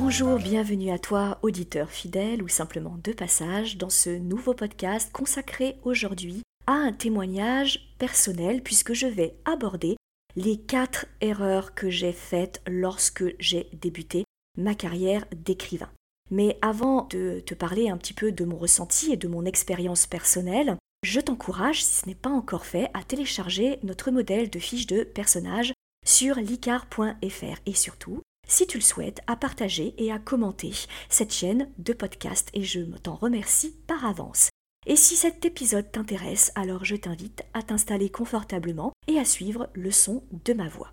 Bonjour, bienvenue à toi, auditeur fidèle ou simplement de passage, dans ce nouveau podcast consacré aujourd'hui à un témoignage personnel puisque je vais aborder les quatre erreurs que j'ai faites lorsque j'ai débuté ma carrière d'écrivain. Mais avant de te parler un petit peu de mon ressenti et de mon expérience personnelle, je t'encourage, si ce n'est pas encore fait, à télécharger notre modèle de fiche de personnage sur licar.fr et surtout si tu le souhaites, à partager et à commenter cette chaîne de podcast et je t'en remercie par avance. Et si cet épisode t'intéresse, alors je t'invite à t'installer confortablement et à suivre le son de ma voix.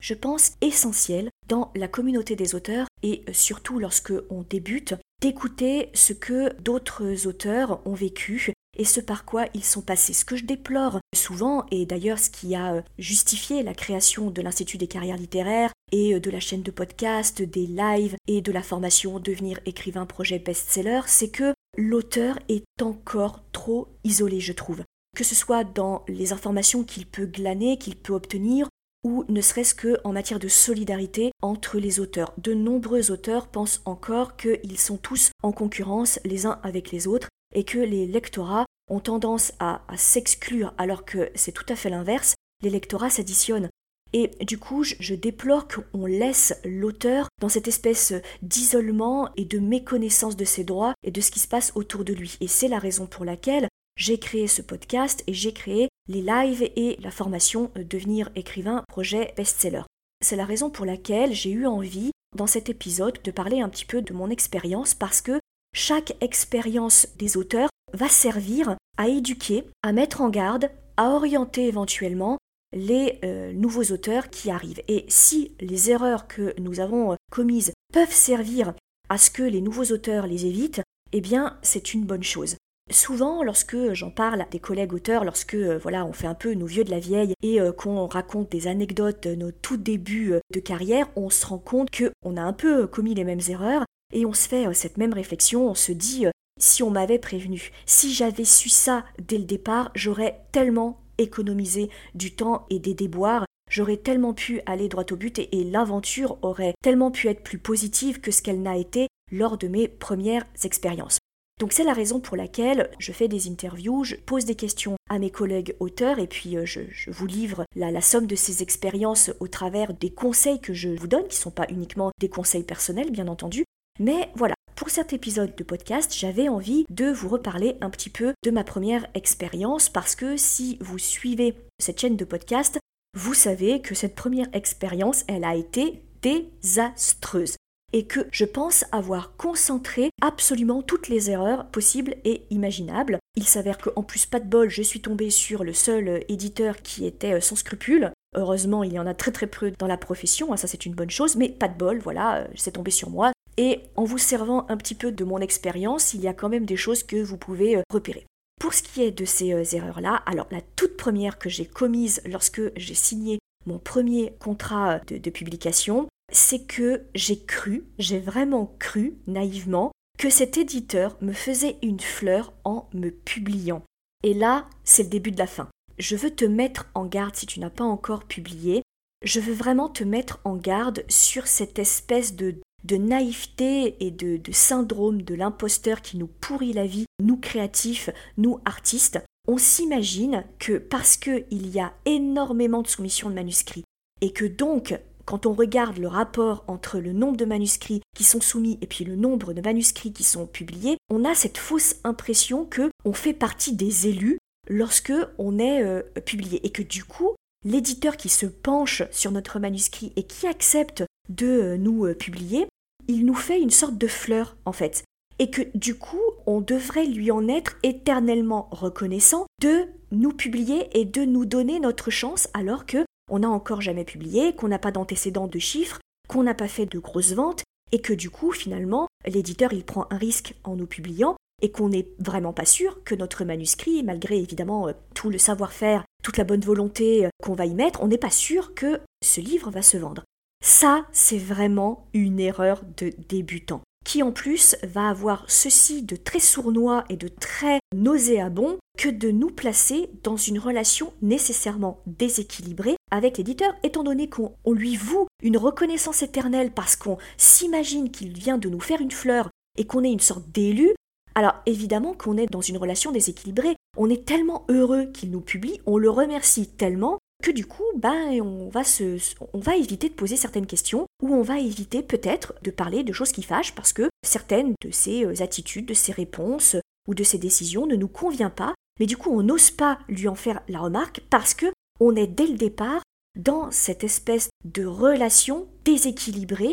Je pense essentiel dans la communauté des auteurs et surtout lorsque on débute d'écouter ce que d'autres auteurs ont vécu et ce par quoi ils sont passés. Ce que je déplore souvent, et d'ailleurs ce qui a justifié la création de l'Institut des carrières littéraires et de la chaîne de podcast, des lives et de la formation Devenir écrivain projet best-seller, c'est que l'auteur est encore trop isolé, je trouve. Que ce soit dans les informations qu'il peut glaner, qu'il peut obtenir, ou ne serait-ce que en matière de solidarité entre les auteurs. De nombreux auteurs pensent encore qu'ils sont tous en concurrence les uns avec les autres et que les lectorats ont tendance à, s'exclure alors que c'est tout à fait l'inverse, les lectorats s'additionnent. Et du coup, je, déplore qu'on laisse l'auteur dans cette espèce d'isolement et de méconnaissance de ses droits et de ce qui se passe autour de lui. Et c'est la raison pour laquelle j'ai créé ce podcast et j'ai créé les lives et la formation euh, Devenir écrivain projet best-seller. C'est la raison pour laquelle j'ai eu envie dans cet épisode de parler un petit peu de mon expérience parce que chaque expérience des auteurs va servir à éduquer, à mettre en garde, à orienter éventuellement les euh, nouveaux auteurs qui arrivent. Et si les erreurs que nous avons euh, commises peuvent servir à ce que les nouveaux auteurs les évitent, eh bien c'est une bonne chose. Souvent, lorsque j'en parle à des collègues auteurs, lorsque euh, voilà, on fait un peu nos vieux de la vieille et qu'on raconte des anecdotes de nos tout débuts de carrière, on se rend compte qu'on a un peu commis les mêmes erreurs et on se fait euh, cette même réflexion, on se dit, euh, si on m'avait prévenu, si j'avais su ça dès le départ, j'aurais tellement économisé du temps et des déboires, j'aurais tellement pu aller droit au but et, l'aventure aurait tellement pu être plus positive que ce qu'elle n'a été lors de mes premières expériences. Donc c'est la raison pour laquelle je fais des interviews, je pose des questions à mes collègues auteurs et puis euh, je, vous livre la, la, somme de ces expériences au travers des conseils que je vous donne, qui ne sont pas uniquement des conseils personnels bien entendu, mais voilà, pour cet épisode de podcast, j'avais envie de vous reparler un petit peu de ma première expérience parce que si vous suivez cette chaîne de podcast, vous savez que cette première expérience, elle a été désastreuse et que je pense avoir concentré absolument toutes les erreurs possibles et imaginables. Il s'avère qu'en plus, pas de bol, je suis tombée sur le seul éditeur qui était sans scrupules. Heureusement, il y en a très très peu dans la profession, hein, ça c'est une bonne chose, mais pas de bol, voilà, c'est tombé sur moi. Et en vous servant un petit peu de mon expérience, il y a quand même des choses que vous pouvez euh, repérer. Pour ce qui est de ces euh, erreurs-là, alors la toute première que j'ai commise lorsque j'ai signé mon premier contrat de, de publication, c'est que j'ai cru, j'ai vraiment cru naïvement, que cet éditeur me faisait une fleur en me publiant. Et là, c'est le début de la fin. Je veux te mettre en garde si tu n'as pas encore publié. Je veux vraiment te mettre en garde sur cette espèce de de naïveté et de, syndrome de l'imposteur qui nous pourrit la vie, nous créatifs, nous artistes, on s'imagine que parce qu'il y a énormément de soumissions de manuscrits et que donc quand on regarde le rapport entre le nombre de manuscrits qui sont soumis et puis le nombre de manuscrits qui sont publiés, on a cette fausse impression que on fait partie des élus lorsque on est euh, publié et que du coup l'éditeur qui se penche sur notre manuscrit et qui accepte de euh, nous euh, publier il nous fait une sorte de fleur en fait. Et que du coup, on devrait lui en être éternellement reconnaissant de nous publier et de nous donner notre chance alors que on n'a encore jamais publié, qu'on n'a pas d'antécédents de chiffres, qu'on n'a pas fait de grosses ventes et que du coup, finalement, l'éditeur il prend un risque en nous publiant et qu'on n'est vraiment pas sûr que notre manuscrit, malgré évidemment euh, tout le savoir-faire, toute la bonne volonté qu'on va y mettre, on n'est pas sûr que ce livre va se vendre. Ça, c'est vraiment une erreur de débutant, qui en plus va avoir ceci de très sournois et de très nauséabond que de nous placer dans une relation nécessairement déséquilibrée avec l'éditeur, étant donné qu'on lui voue une reconnaissance éternelle parce qu'on s'imagine qu'il vient de nous faire une fleur et qu'on est une sorte d'élu, alors évidemment qu'on est dans une relation déséquilibrée. On est tellement heureux qu'il nous publie, on le remercie tellement que du coup, ben, on, va éviter de poser certaines questions ou on va éviter peut-être de parler de choses qui fâchent parce que certaines de ses euh, attitudes, de ses réponses ou de ses décisions ne nous conviennent pas. Mais du coup, on n'ose pas lui en faire la remarque parce que on est dès le départ dans cette espèce de relation déséquilibrée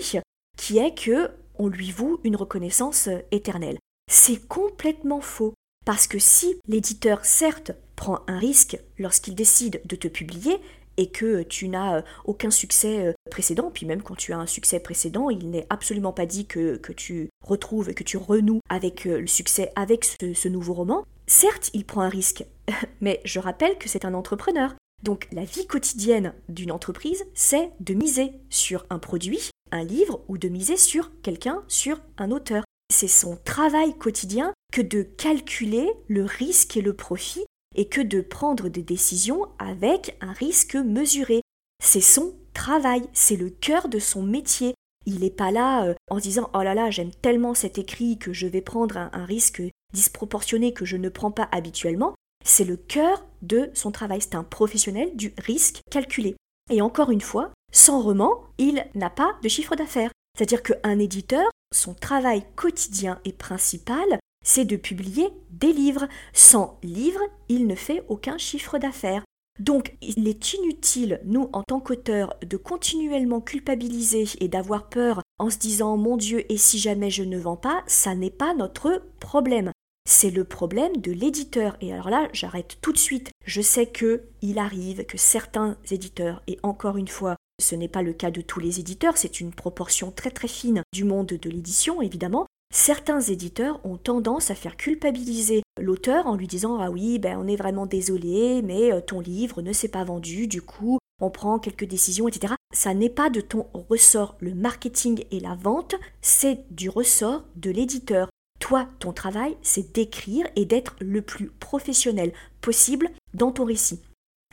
qui est que on lui voue une reconnaissance euh, éternelle. C'est complètement faux. Parce que si l'éditeur, certes, prend un risque lorsqu'il décide de te publier, et que tu n'as euh, aucun succès euh, précédent, puis même quand tu as un succès précédent, il n'est absolument pas dit que, tu retrouves, et que tu renoues avec euh, le succès avec ce nouveau roman. Certes, il prend un risque, mais je rappelle que c'est un entrepreneur. Donc la vie quotidienne d'une entreprise, c'est de miser sur un produit, un livre, ou de miser sur quelqu'un, sur un auteur c'est son travail quotidien que de calculer le risque et le profit et que de prendre des décisions avec un risque mesuré. C'est son travail, c'est le cœur de son métier. Il n'est pas là euh, en disant Oh là là, j'aime tellement cet écrit que je vais prendre un risque disproportionné que je ne prends pas habituellement. C'est le cœur de son travail. C'est un professionnel du risque calculé. Et encore une fois, sans roman, il n'a pas de chiffre d'affaires. C'est-à-dire qu'un éditeur son travail quotidien et principal, c'est de publier des livres. Sans livres, il ne fait aucun chiffre d'affaires. Donc il est inutile, nous, en tant qu'auteurs, de continuellement culpabiliser et d'avoir peur en se disant Mon Dieu, et si jamais je ne vends pas, ça n'est pas notre problème. C'est le problème de l'éditeur. Et alors là, j'arrête tout de suite. Je sais que il arrive que certains éditeurs, et encore une fois, ce n'est pas le cas de tous les éditeurs, c'est une proportion très très fine du monde de l'édition, évidemment. Certains éditeurs ont tendance à faire culpabiliser l'auteur en lui disant Ah oui, ben on est vraiment désolé, mais euh, ton livre ne s'est pas vendu, du coup on prend quelques décisions, etc. Ça n'est pas de ton ressort. Le marketing et la vente, c'est du ressort de l'éditeur. Toi, ton travail, c'est d'écrire et d'être le plus professionnel possible dans ton récit.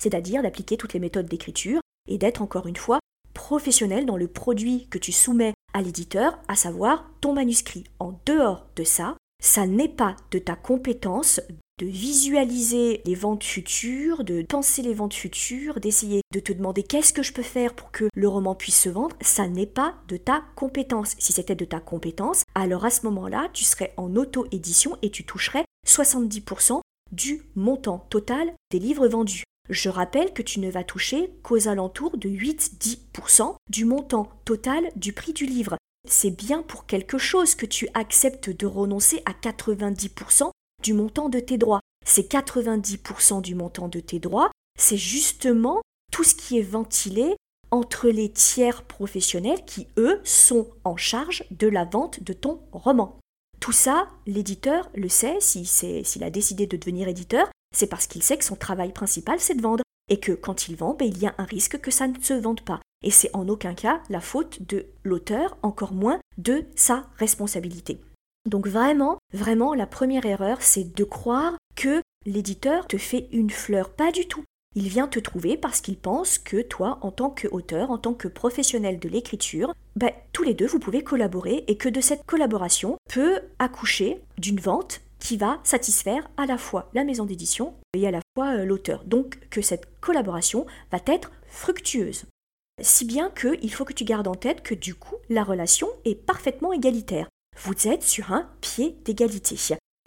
C'est-à-dire d'appliquer toutes les méthodes d'écriture, et d'être encore une fois dans le produit que tu soumets à l'éditeur, à savoir ton manuscrit. En dehors de ça, ça n'est pas de ta compétence de visualiser les ventes futures, de penser les ventes futures, d'essayer de te demander qu'est-ce que je peux faire pour que le roman puisse se vendre, ça n'est pas de ta compétence. Si c'était de ta compétence, alors à ce moment-là, tu serais en auto-édition et tu toucherais 70% du montant total des livres vendus. Je rappelle que tu ne vas toucher qu'aux alentours de 8-10% du montant total du prix du livre. C'est bien pour quelque chose que tu acceptes de renoncer à 90% du montant de tes droits. Ces 90% du montant de tes droits, c'est justement tout ce qui est ventilé entre les tiers professionnels qui, eux, sont en charge de la vente de ton roman. Tout ça, l'éditeur le sait, s'il a décidé de devenir éditeur, c'est parce qu'il sait que son travail principal, c'est de vendre, et que quand il vend, ben, il y a un risque que ça ne se vende pas. Et c'est en aucun cas la faute de l'auteur, encore moins de sa responsabilité. Donc vraiment, vraiment, la première erreur, c'est de croire que l'éditeur te fait une fleur. Pas du tout. Il vient te trouver parce qu'il pense que toi, en tant qu'auteur, en tant que professionnel de l'écriture, ben, tous les deux, vous pouvez collaborer et que de cette collaboration peut accoucher d'une vente qui va satisfaire à la fois la maison d'édition et à la fois euh, l'auteur. Donc que cette collaboration va être fructueuse. Si bien qu'il faut que tu gardes en tête que du coup, la relation est parfaitement égalitaire. Vous êtes sur un pied d'égalité.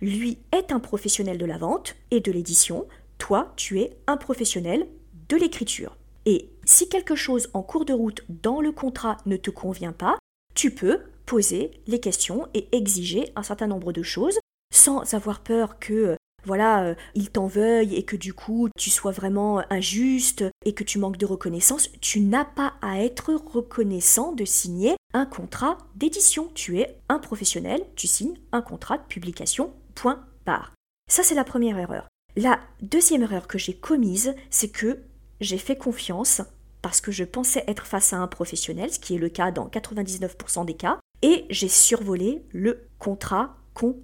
Lui est un professionnel de la vente et de l'édition, toi, tu es un professionnel de l'écriture. Et si quelque chose en cours de route dans le contrat ne te convient pas, tu peux poser les questions et exiger un certain nombre de choses sans avoir peur que euh, voilà, euh, il t'en veuille et que du coup tu sois vraiment injuste et que tu manques de reconnaissance, tu n'as pas à être reconnaissant de signer un contrat d'édition. Tu es un professionnel, tu signes un contrat de publication Point barre. Ça, c'est la première erreur. La deuxième erreur que j'ai commise, c'est que j'ai fait confiance parce que je pensais être face à un professionnel, ce qui est le cas dans 99% des cas, et j'ai survolé le contrat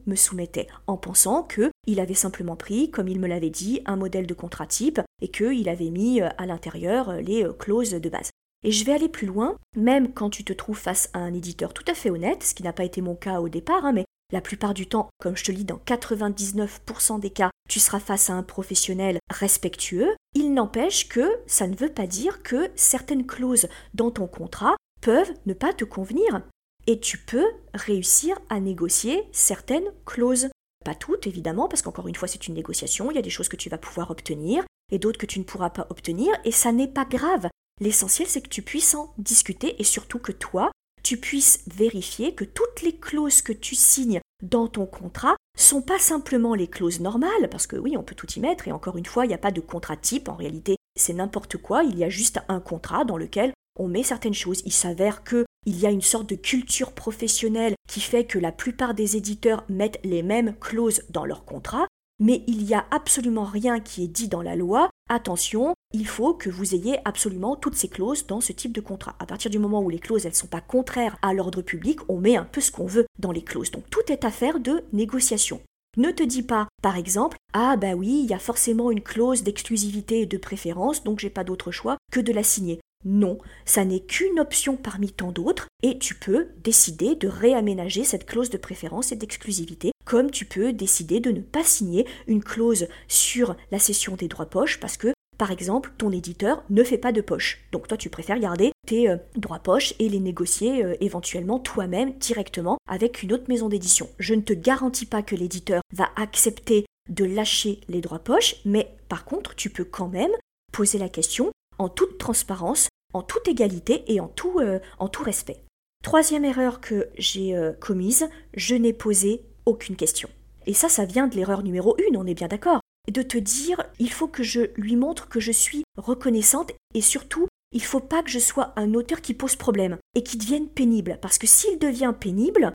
me soumettait, en pensant que il avait simplement pris, comme il me l'avait dit, un modèle de contrat type et qu'il avait mis euh, à l'intérieur euh, les euh, clauses de base. Et je vais aller plus loin, même quand tu te trouves face à un éditeur tout à fait honnête, ce qui n'a pas été mon cas au départ, hein, mais la plupart du temps, comme je te lis dans 99% des cas, tu seras face à un professionnel respectueux, il n'empêche que ça ne veut pas dire que certaines clauses dans ton contrat peuvent ne pas te convenir et tu peux réussir à négocier certaines clauses. Pas toutes, évidemment, parce qu'encore une fois, c'est une négociation, il y a des choses que tu vas pouvoir obtenir et d'autres que tu ne pourras pas obtenir, et ça n'est pas grave. L'essentiel, c'est que tu puisses en discuter et surtout que toi, tu puisses vérifier que toutes les clauses que tu signes dans ton contrat sont pas simplement les clauses normales, parce que oui, on peut tout y mettre, et encore une fois, il n'y a pas de contrat type, en réalité, c'est n'importe quoi, il y a juste un contrat dans lequel on met certaines choses. Il s'avère que il y a une sorte de culture professionnelle qui fait que la plupart des éditeurs mettent les mêmes clauses dans leur contrat, mais il n'y a absolument rien qui est dit dans la loi. Attention, il faut que vous ayez absolument toutes ces clauses dans ce type de contrat. À partir du moment où les clauses elles sont pas contraires à l'ordre public, on met un peu ce qu'on veut dans les clauses. Donc tout est affaire de négociation. Ne te dis pas, par exemple, ah bah oui, il y a forcément une clause d'exclusivité et de préférence, donc j'ai pas d'autre choix que de la signer. Non, ça n'est qu'une option parmi tant d'autres et tu peux décider de réaménager cette clause de préférence et d'exclusivité comme tu peux décider de ne pas signer une clause sur la cession des droits poches parce que par exemple, ton éditeur ne fait pas de poche. Donc toi, tu préfères garder tes euh, droits poches et les négocier euh, éventuellement toi-même directement avec une autre maison d'édition. Je ne te garantis pas que l'éditeur va accepter de lâcher les droits poches, mais par contre, tu peux quand même poser la question en toute transparence, en toute égalité et en tout, euh, respect. Troisième erreur que j'ai euh, commise, je n'ai posé aucune question. Et ça, ça vient de l'erreur numéro une, on est bien d'accord. De te dire, il faut que je lui montre que je suis reconnaissante et surtout, il faut pas que je sois un auteur qui pose problème et qui devienne pénible. Parce que s'il devient pénible,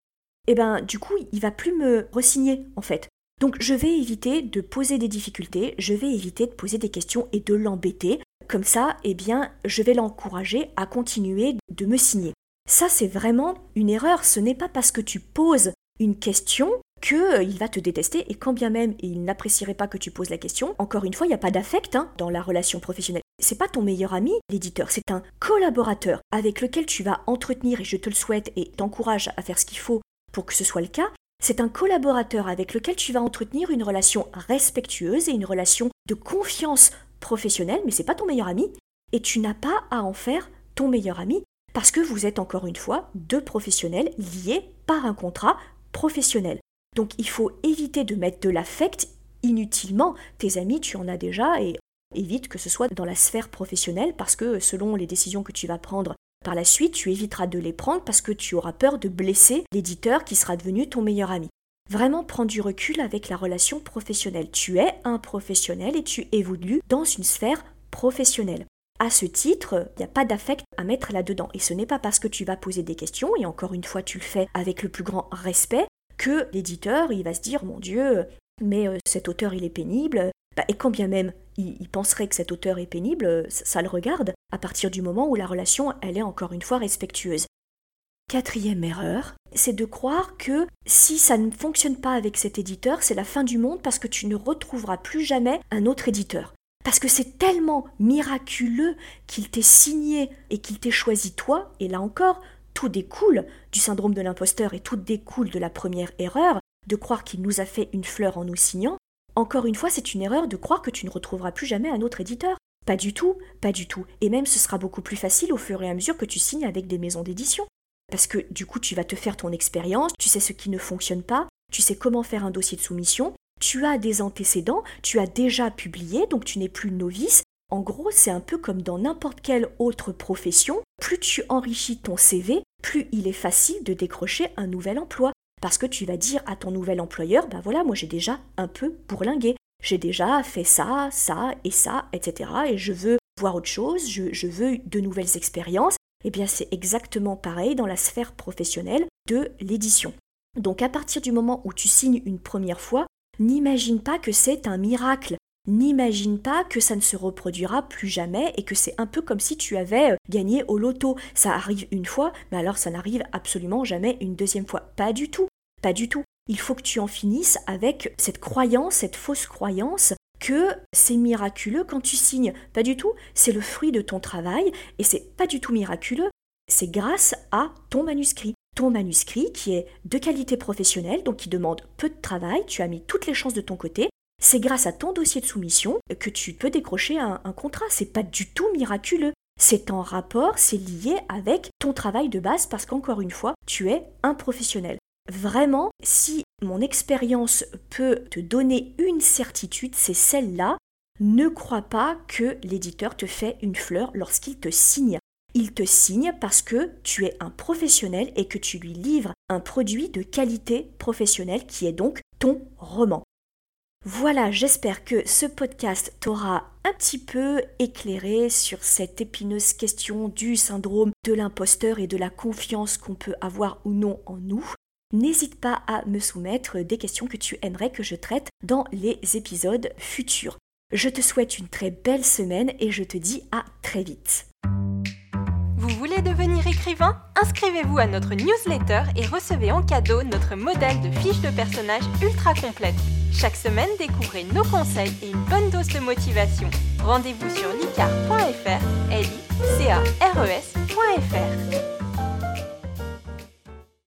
eh ben, du coup, il va plus me resigner, en fait. Donc, je vais éviter de poser des difficultés, je vais éviter de poser des questions et de l'embêter comme ça, eh bien, je vais l'encourager à continuer de me signer. Ça, c'est vraiment une erreur. Ce n'est pas parce que tu poses une question qu'il euh, va te détester et quand bien même il n'apprécierait pas que tu poses la question, encore une fois, il n'y a pas d'affect hein, dans la relation professionnelle. C'est pas ton meilleur ami, l'éditeur, c'est un collaborateur avec lequel tu vas entretenir, et je te le souhaite et t'encourage à faire ce qu'il faut pour que ce soit le cas. C'est un collaborateur avec lequel tu vas entretenir une relation respectueuse et une relation de confiance professionnel, mais c'est pas ton meilleur ami, et tu n'as pas à en faire ton meilleur ami, parce que vous êtes encore une fois deux professionnels liés par un contrat professionnel. Donc il faut éviter de mettre de l'affect inutilement. Tes amis, tu en as déjà, et évite que ce soit dans la sphère professionnelle, parce que selon les décisions que tu vas prendre par la suite, tu éviteras de les prendre parce que tu auras peur de blesser l'éditeur qui sera devenu ton meilleur ami. Vraiment prendre du recul avec la relation professionnelle. Tu es un professionnel et tu évolues dans une sphère professionnelle. À ce titre, il n'y a pas d'affect à mettre là-dedans. Et ce n'est pas parce que tu vas poser des questions, et encore une fois tu le fais avec le plus grand respect, que l'éditeur il va se dire mon Dieu, mais euh, cet auteur il est pénible. Bah, et quand bien même il, penserait que cet auteur est pénible, ça le regarde à partir du moment où la relation elle est encore une fois respectueuse. Quatrième erreur, c'est de croire que si ça ne fonctionne pas avec cet éditeur, c'est la fin du monde parce que tu ne retrouveras plus jamais un autre éditeur. Parce que c'est tellement miraculeux qu'il t'ait signé et qu'il t'ait choisi toi, et là encore, tout découle du syndrome de l'imposteur et tout découle de la première erreur, de croire qu'il nous a fait une fleur en nous signant. Encore une fois, c'est une erreur de croire que tu ne retrouveras plus jamais un autre éditeur. Pas du tout, pas du tout. Et même ce sera beaucoup plus facile au fur et à mesure que tu signes avec des maisons d'édition parce que du coup tu vas te faire ton expérience, tu sais ce qui ne fonctionne pas, tu sais comment faire un dossier de soumission, tu as des antécédents, tu as déjà publié, donc tu n'es plus novice. En gros, c'est un peu comme dans n'importe quelle autre profession, plus tu enrichis ton CV, plus il est facile de décrocher un nouvel emploi. Parce que tu vas dire à ton nouvel employeur, ben voilà, moi j'ai déjà un peu bourlingué. J'ai déjà fait ça, ça et ça, etc. Et je veux voir autre chose, je, je veux de nouvelles expériences. Eh bien, c'est exactement pareil dans la sphère professionnelle de l'édition. Donc à partir du moment où tu signes une première fois, n'imagine pas que c'est un miracle. N'imagine pas que ça ne se reproduira plus jamais et que c'est un peu comme si tu avais euh, gagné au loto. Ça arrive une fois, mais alors ça n'arrive absolument jamais une deuxième fois. Pas du tout. Pas du tout. Il faut que tu en finisses avec cette croyance, cette fausse croyance que c'est miraculeux quand tu signes. Pas du tout. C'est le fruit de ton travail et c'est pas du tout miraculeux. C'est grâce à ton manuscrit. Ton manuscrit qui est de qualité professionnelle, donc qui demande peu de travail, tu as mis toutes les chances de ton côté, c'est grâce à ton dossier de soumission que tu peux décrocher un, contrat. C'est pas du tout miraculeux. C'est en rapport, c'est lié avec ton travail de base parce qu'encore une fois, tu es un professionnel. Vraiment, si mon expérience peut te donner une certitude, c'est celle-là. Ne crois pas que l'éditeur te fait une fleur lorsqu'il te signe. Il te signe parce que tu es un professionnel et que tu lui livres un produit de qualité professionnelle qui est donc ton roman. Voilà, j'espère que ce podcast t'aura un petit peu éclairé sur cette épineuse question du syndrome de l'imposteur et de la confiance qu'on peut avoir ou non en nous. N'hésite pas à me soumettre des questions que tu aimerais que je traite dans les épisodes futurs. Je te souhaite une très belle semaine et je te dis à très vite. Vous voulez devenir écrivain? Inscrivez-vous à notre newsletter et recevez en cadeau notre modèle de fiche de personnage ultra complète. Chaque semaine, découvrez nos conseils et une bonne dose de motivation. Rendez-vous sur licar.fr, l e.